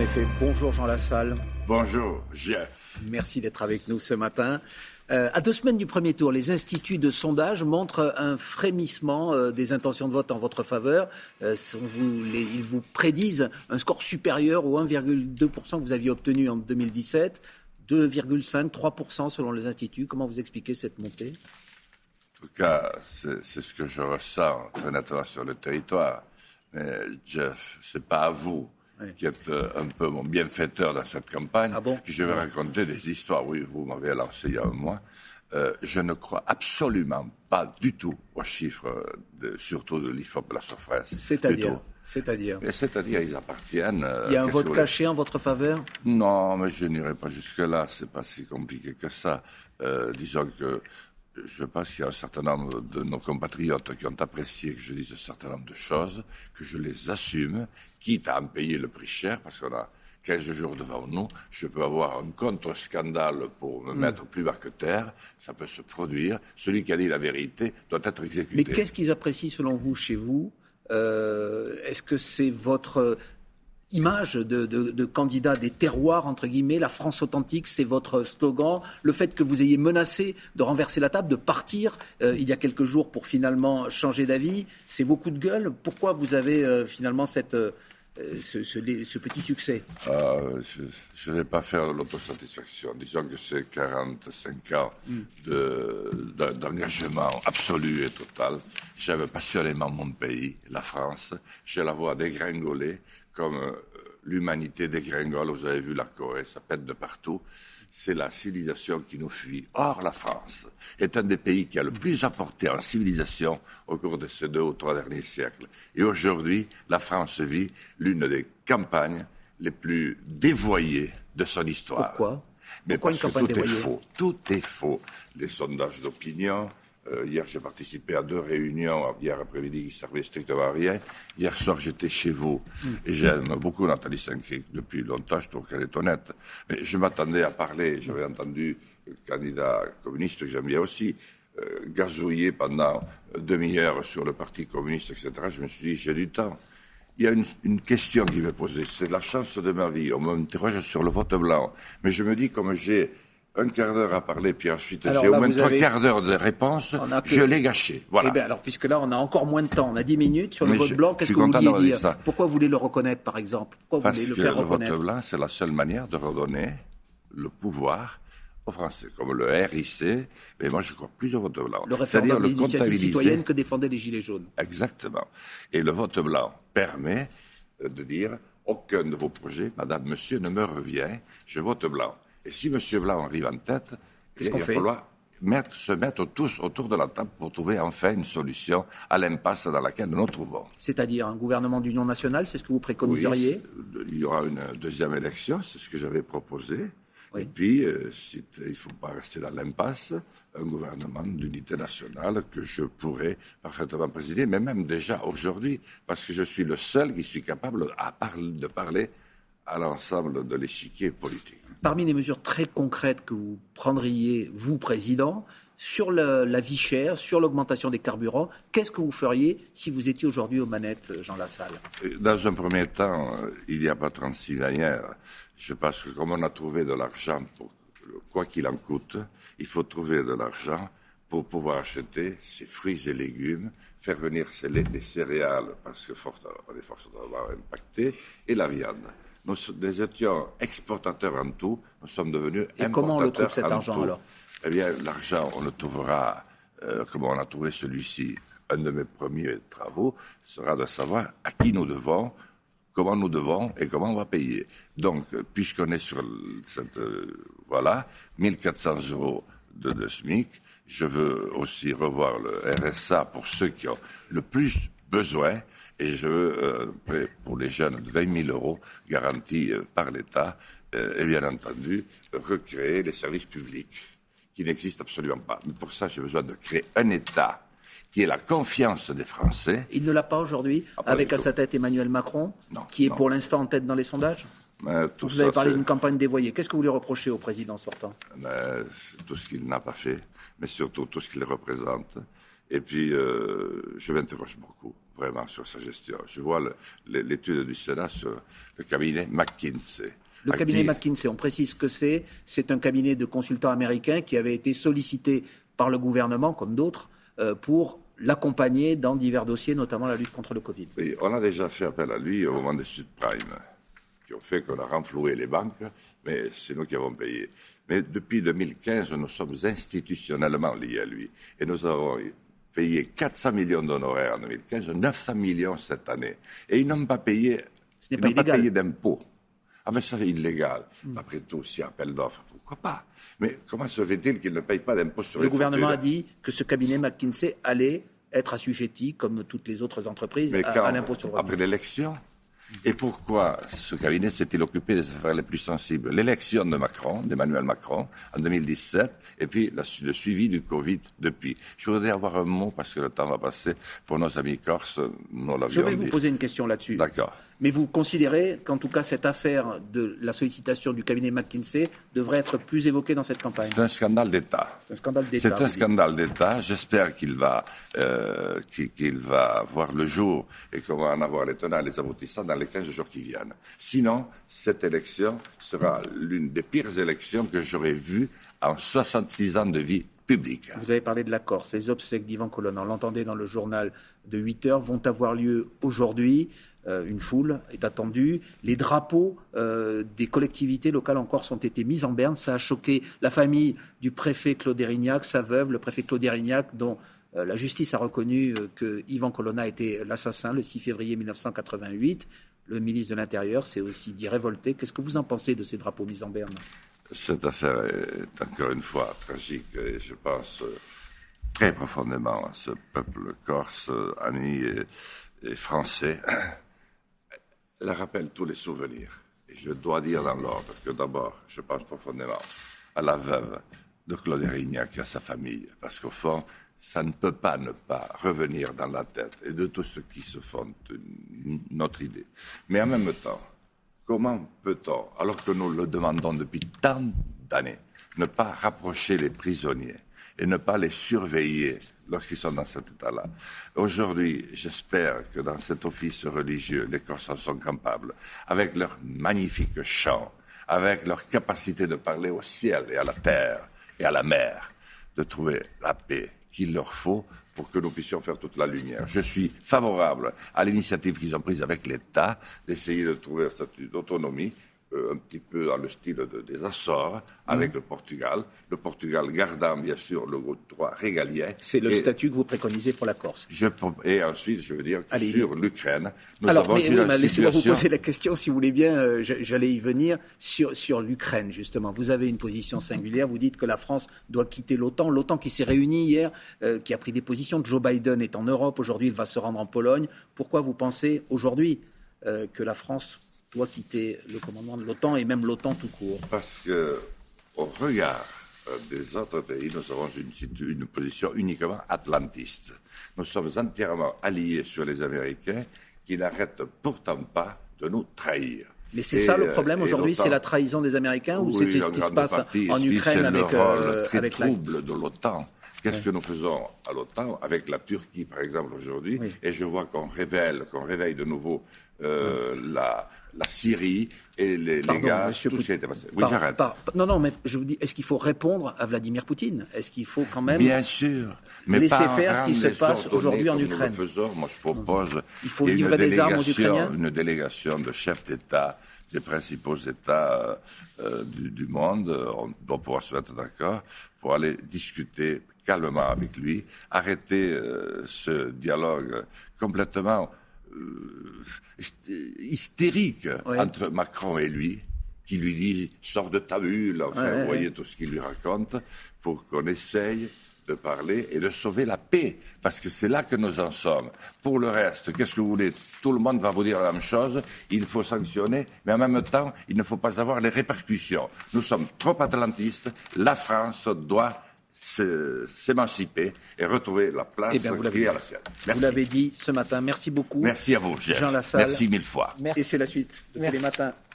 En effet, bonjour Jean Lassalle. Bonjour Jeff. Merci d'être avec nous ce matin. Euh, à deux semaines du premier tour, les instituts de sondage montrent un frémissement euh, des intentions de vote en votre faveur. Euh, vous, les, ils vous prédisent un score supérieur au 1,2% que vous aviez obtenu en 2017, 2,5, 3% selon les instituts. Comment vous expliquez cette montée? En tout cas, c'est ce que je ressens très nettement sur le territoire. Mais Jeff, c'est pas à vous qui êtes euh, un peu mon bienfaiteur dans cette campagne, ah bon je vais raconter des histoires. Oui, vous m'avez lancé il y a un mois. Euh, je ne crois absolument pas du tout aux chiffres, de, surtout de l'IFOP la surface. C'est-à-dire C'est-à-dire C'est-à-dire, ils appartiennent. Euh, il y a un vote caché en votre faveur? Non, mais je n'irai pas jusque-là. C'est pas si compliqué que ça. Euh, disons que je pense qu'il y a un certain nombre de nos compatriotes qui ont apprécié que je dise un certain nombre de choses, que je les assume, quitte à en payer le prix cher, parce qu'on a 15 jours devant nous, je peux avoir un contre-scandale pour me mm. mettre plus bas que terre, ça peut se produire. Celui qui a dit la vérité doit être exécuté. Mais qu'est-ce qu'ils apprécient selon vous chez vous? Euh, Est-ce que c'est votre image de, de, candidat des terroirs, entre guillemets, la France authentique, c'est votre slogan. Le fait que vous ayez menacé de renverser la table, de partir euh, il y a quelques jours pour finalement changer d'avis, c'est vos coups de gueule. Pourquoi vous avez euh, finalement cette, euh, ce, ce, petit succès? Ah, Je ne vais pas faire l'autosatisfaction. Disons que c'est 45 ans hmm. d'engagement absolu et total. J'aime passionnément mon pays, la France. Je la vois dégringoler comme euh, l'humanité dégringole, vous avez vu la Corée, ça pète de partout. C'est la civilisation qui nous fuit. Or, la France est un des pays qui a le plus apporté en civilisation au cours de ces deux ou trois derniers siècles. Et aujourd'hui, la France vit l'une des campagnes les plus dévoyées de son histoire. Pourquoi? Mais Pourquoi parce que tout est faux. Tout est faux. Les sondages d'opinion, euh, hier, j'ai participé à deux réunions, hier après-midi, qui servaient strictement à rien. Hier soir, j'étais chez vous. Mm. Et j'aime beaucoup Nathalie Saint-Cric depuis longtemps, je trouve qu'elle est honnête. Mais je m'attendais à parler, j'avais entendu le candidat communiste que j'aime bien aussi, euh, gazouiller pendant demi-heure sur le Parti communiste, etc. Je me suis dit, j'ai du temps. Il y a une, une question qui m'est posée, c'est la chance de ma vie. On m'interroge sur le vote blanc. Mais je me dis, comme j'ai un quart d'heure à parler, puis ensuite j'ai au moins trois quarts d'heure de réponse, je l'ai gâché. Voilà. Eh bien, alors, puisque là, on a encore moins de temps, on a dix minutes sur le vote blanc, qu'est-ce que vous vouliez dire ça. Pourquoi vous voulez le reconnaître, par exemple Pourquoi Parce vous voulez le faire que reconnaître le vote blanc, c'est la seule manière de redonner le pouvoir aux Français, comme le RIC, mais moi je crois plus au vote blanc. Le référendum d'initiative citoyenne que défendaient les Gilets jaunes. Exactement. Et le vote blanc permet euh, de dire aucun de vos projets, madame, monsieur, ne me revient, je vote blanc. Et si monsieur Blanc arrive en tête, il va falloir se mettre tous autour de la table pour trouver enfin une solution à l'impasse dans laquelle nous nous trouvons. C'est-à-dire un gouvernement d'union nationale, c'est ce que vous préconiseriez Il y aura une deuxième élection, c'est ce que j'avais proposé. Et puis, euh, il ne faut pas rester dans l'impasse, un gouvernement d'unité nationale que je pourrais parfaitement présider, mais même déjà aujourd'hui, parce que je suis le seul qui suis capable de parler à l'ensemble de l'échiquier politique. Parmi les mesures très concrètes que vous prendriez, vous, Président, sur la vie chère, sur l'augmentation des carburants, qu'est-ce que vous feriez si vous étiez aujourd'hui aux manettes, Jean Lassalle? Dans un premier temps, euh, il n'y a pas 36 manières. Je pense que comme on a trouvé de l'argent, pour, quoi qu'il en coûte, il faut trouver de l'argent pour pouvoir acheter ces fruits et légumes, faire venir les céréales, parce que on est fortement impacté, et la viande. Nous, étions exportateurs en tout, nous sommes devenus Et importateurs comment on le trouve cet argent alors? Eh bien, l'argent, on le trouvera euh, comme on a trouvé celui-ci? Un de mes premiers travaux sera de savoir à qui nous devons, comment nous devons et comment on va payer. Donc, puisqu'on est sur cette, euh, voilà, 1400 euros de, de SMIC, je veux aussi revoir le RSA pour ceux qui ont le plus besoin et je veux, euh, pour les jeunes, 20 000 euros garantis euh, par l'État, euh, et bien entendu, recréer les services publics qui n'existent absolument pas. Mais pour ça, j'ai besoin de créer un État qui ait la confiance des Français. Il ne l'a pas aujourd'hui, ah, avec à sa tête Emmanuel Macron, qui est pour l'instant en tête dans les sondages Vous avez parlé d'une campagne dévoyée. Qu'est-ce que vous lui reprochez au président sortant? Tout ce qu'il n'a pas fait, mais surtout tout ce qu'il représente. Et puis, euh, je m'interroge beaucoup, vraiment, sur sa gestion. Je vois l'étude du Sénat sur le cabinet McKinsey. Le cabinet McKinsey, on précise que c'est. C'est un cabinet de consultants américains qui avait été sollicité par le gouvernement, comme d'autres, euh, pour l'accompagner dans divers dossiers, notamment la lutte contre le Covid. Oui, on a déjà fait appel à lui au moment des subprimes, qui ont fait qu'on a renfloué les banques, mais c'est nous qui avons payé. Mais depuis 2015, nous sommes institutionnellement liés à lui. Et nous avons payé 400 millions d'honoraires en 2015, 900 millions cette année. Et ils n'ont pas payé, Ce pas, pas payé d'impôts. Ah mais ça c'est illégal. Hmm. Après tout, si appel d'offres, pourquoi pas? Mais comment se fait-il qu'ils ne payent pas d'impôts sur le les Le gouvernement a dit que ce cabinet McKinsey allait être assujetti, comme toutes les autres entreprises, à, l'impôt sur le revenu. Après l'élection? Et pourquoi ce cabinet s'est-il occupé des affaires les plus sensibles? L'élection de Macron, d'Emmanuel Macron, en 2017, et puis le suivi du Covid depuis. Je voudrais avoir un mot, parce que le temps va passer, pour nos amis corses. Je vais vous poser une question là-dessus. D'accord. Mais vous considérez qu'en tout cas, cette affaire de la sollicitation du cabinet McKinsey devrait être plus évoquée dans cette campagne? C'est un scandale d'État. C'est un scandale d'État. C'est un scandale d'État. J'espère qu'il va, euh, qu'il va voir le jour et qu'on va en avoir les tenants et les aboutissants dans les 15 jours qui viennent. Sinon, cette élection sera l'une des pires élections que j'aurais vues en 66 ans de vie Vous avez parlé de la Corse. Les obsèques d'Ivan Colonna, on l'entendait dans le journal de 8 heures, vont avoir lieu aujourd'hui. Euh, une foule est attendue. Les drapeaux euh, des collectivités locales en Corse ont été mis en berne. Ça a choqué la famille du préfet Claude Erignac, sa veuve, le préfet Claude Erignac, dont euh, la justice a reconnu que Ivan Colonna était l'assassin le 6 février 1988. Le ministre de l'Intérieur s'est aussi dit révolté. Qu'est-ce que vous en pensez de ces drapeaux mis en berne? Cette affaire est encore une fois tragique et je pense très profondément à ce peuple corse, ami et français elle rappelle tous les souvenirs. Et je dois dire dans l'ordre que d'abord, je pense profondément à la veuve de Claude Erignac et à sa famille, parce qu'au fond, ça ne peut pas ne pas revenir dans la tête et de tous ceux qui se font notre idée. Mais en même temps, comment peut-on, alors que nous le demandons depuis tant d'années, ne pas rapprocher les prisonniers et ne pas les surveiller lorsqu'ils sont dans cet état-là? Aujourd'hui, j'espère que dans cet office religieux, les Corses en sont capables, avec leur magnifique chant, avec leur capacité de parler au ciel et à la terre et à la mer, de trouver la paix qu'il leur faut pour que nous puissions faire toute la lumière. Je suis favorable à l'initiative qu'ils ont prise avec l'État d'essayer de trouver un statut d'autonomie euh, un petit peu dans le style des Açores avec mm. le Portugal. Le Portugal gardant bien sûr le droit régalien. C'est le statut que vous préconisez pour la Corse. et ensuite, je veux dire que sur l'Ukraine, nous Alors, avons mais, laissez-moi vous poser la question, si vous voulez bien, euh, j'allais y venir, sur, sur l'Ukraine justement. Vous avez une position singulière, vous dites que la France doit quitter l'OTAN, l'OTAN qui s'est réunie hier, euh, qui a pris des positions. Joe Biden est en Europe, aujourd'hui il va se rendre en Pologne. Pourquoi vous pensez aujourd'hui que la France doit quitter le commandement de l'OTAN et même l'OTAN tout court. Parce que, au regard euh, des autres pays, nous avons une, une, position uniquement atlantiste. Nous sommes entièrement alliés sur les Américains qui n'arrêtent pourtant pas de nous trahir. Mais c'est ça le euh, problème aujourd'hui, c'est la trahison des Américains ou c'est ce qui se passe en Ukraine avec, le rôle euh, très trouble de l'OTAN? Qu'est-ce que nous faisons à l'OTAN avec la Turquie, par exemple, aujourd'hui? Et je vois qu'on révèle, qu'on réveille de nouveau euh, la, la, Syrie et les, les gaz, tout ce qui a été passé. Oui, j'arrête. Non, non, mais je vous dis, est-ce qu'il faut répondre à Vladimir Poutine? Est-ce qu'il faut quand même Bien sûr, mais laisser faire ce qui se passe aujourd'hui en Ukraine nous le faisons. Moi, je propose il faut livrer des armes aux Ukrainiens? Une délégation de chefs d'État des principaux États euh, du, du, monde, on doit pouvoir se mettre d'accord pour aller discuter calmement avec lui, arrêter euh, ce dialogue complètement euh, hystérique entre Macron et lui, qui lui dit sors de ta bulle, enfin, vous voyez tout ce qu'il lui raconte, pour qu'on essaye de parler et de sauver la paix, parce que c'est là que nous en sommes. Pour le reste, qu'est-ce que vous voulez? Tout le monde va vous dire la même chose, il faut sanctionner, mais en même temps, il ne faut pas avoir les répercussions. Nous sommes trop atlantistes, la France doit s'émanciper et retrouver la place eh qui est à la sienne. Vous l'avez dit ce matin. Merci beaucoup. Merci à vous, Jean Lassalle. Merci mille fois. Et c'est la suite de tous les matins.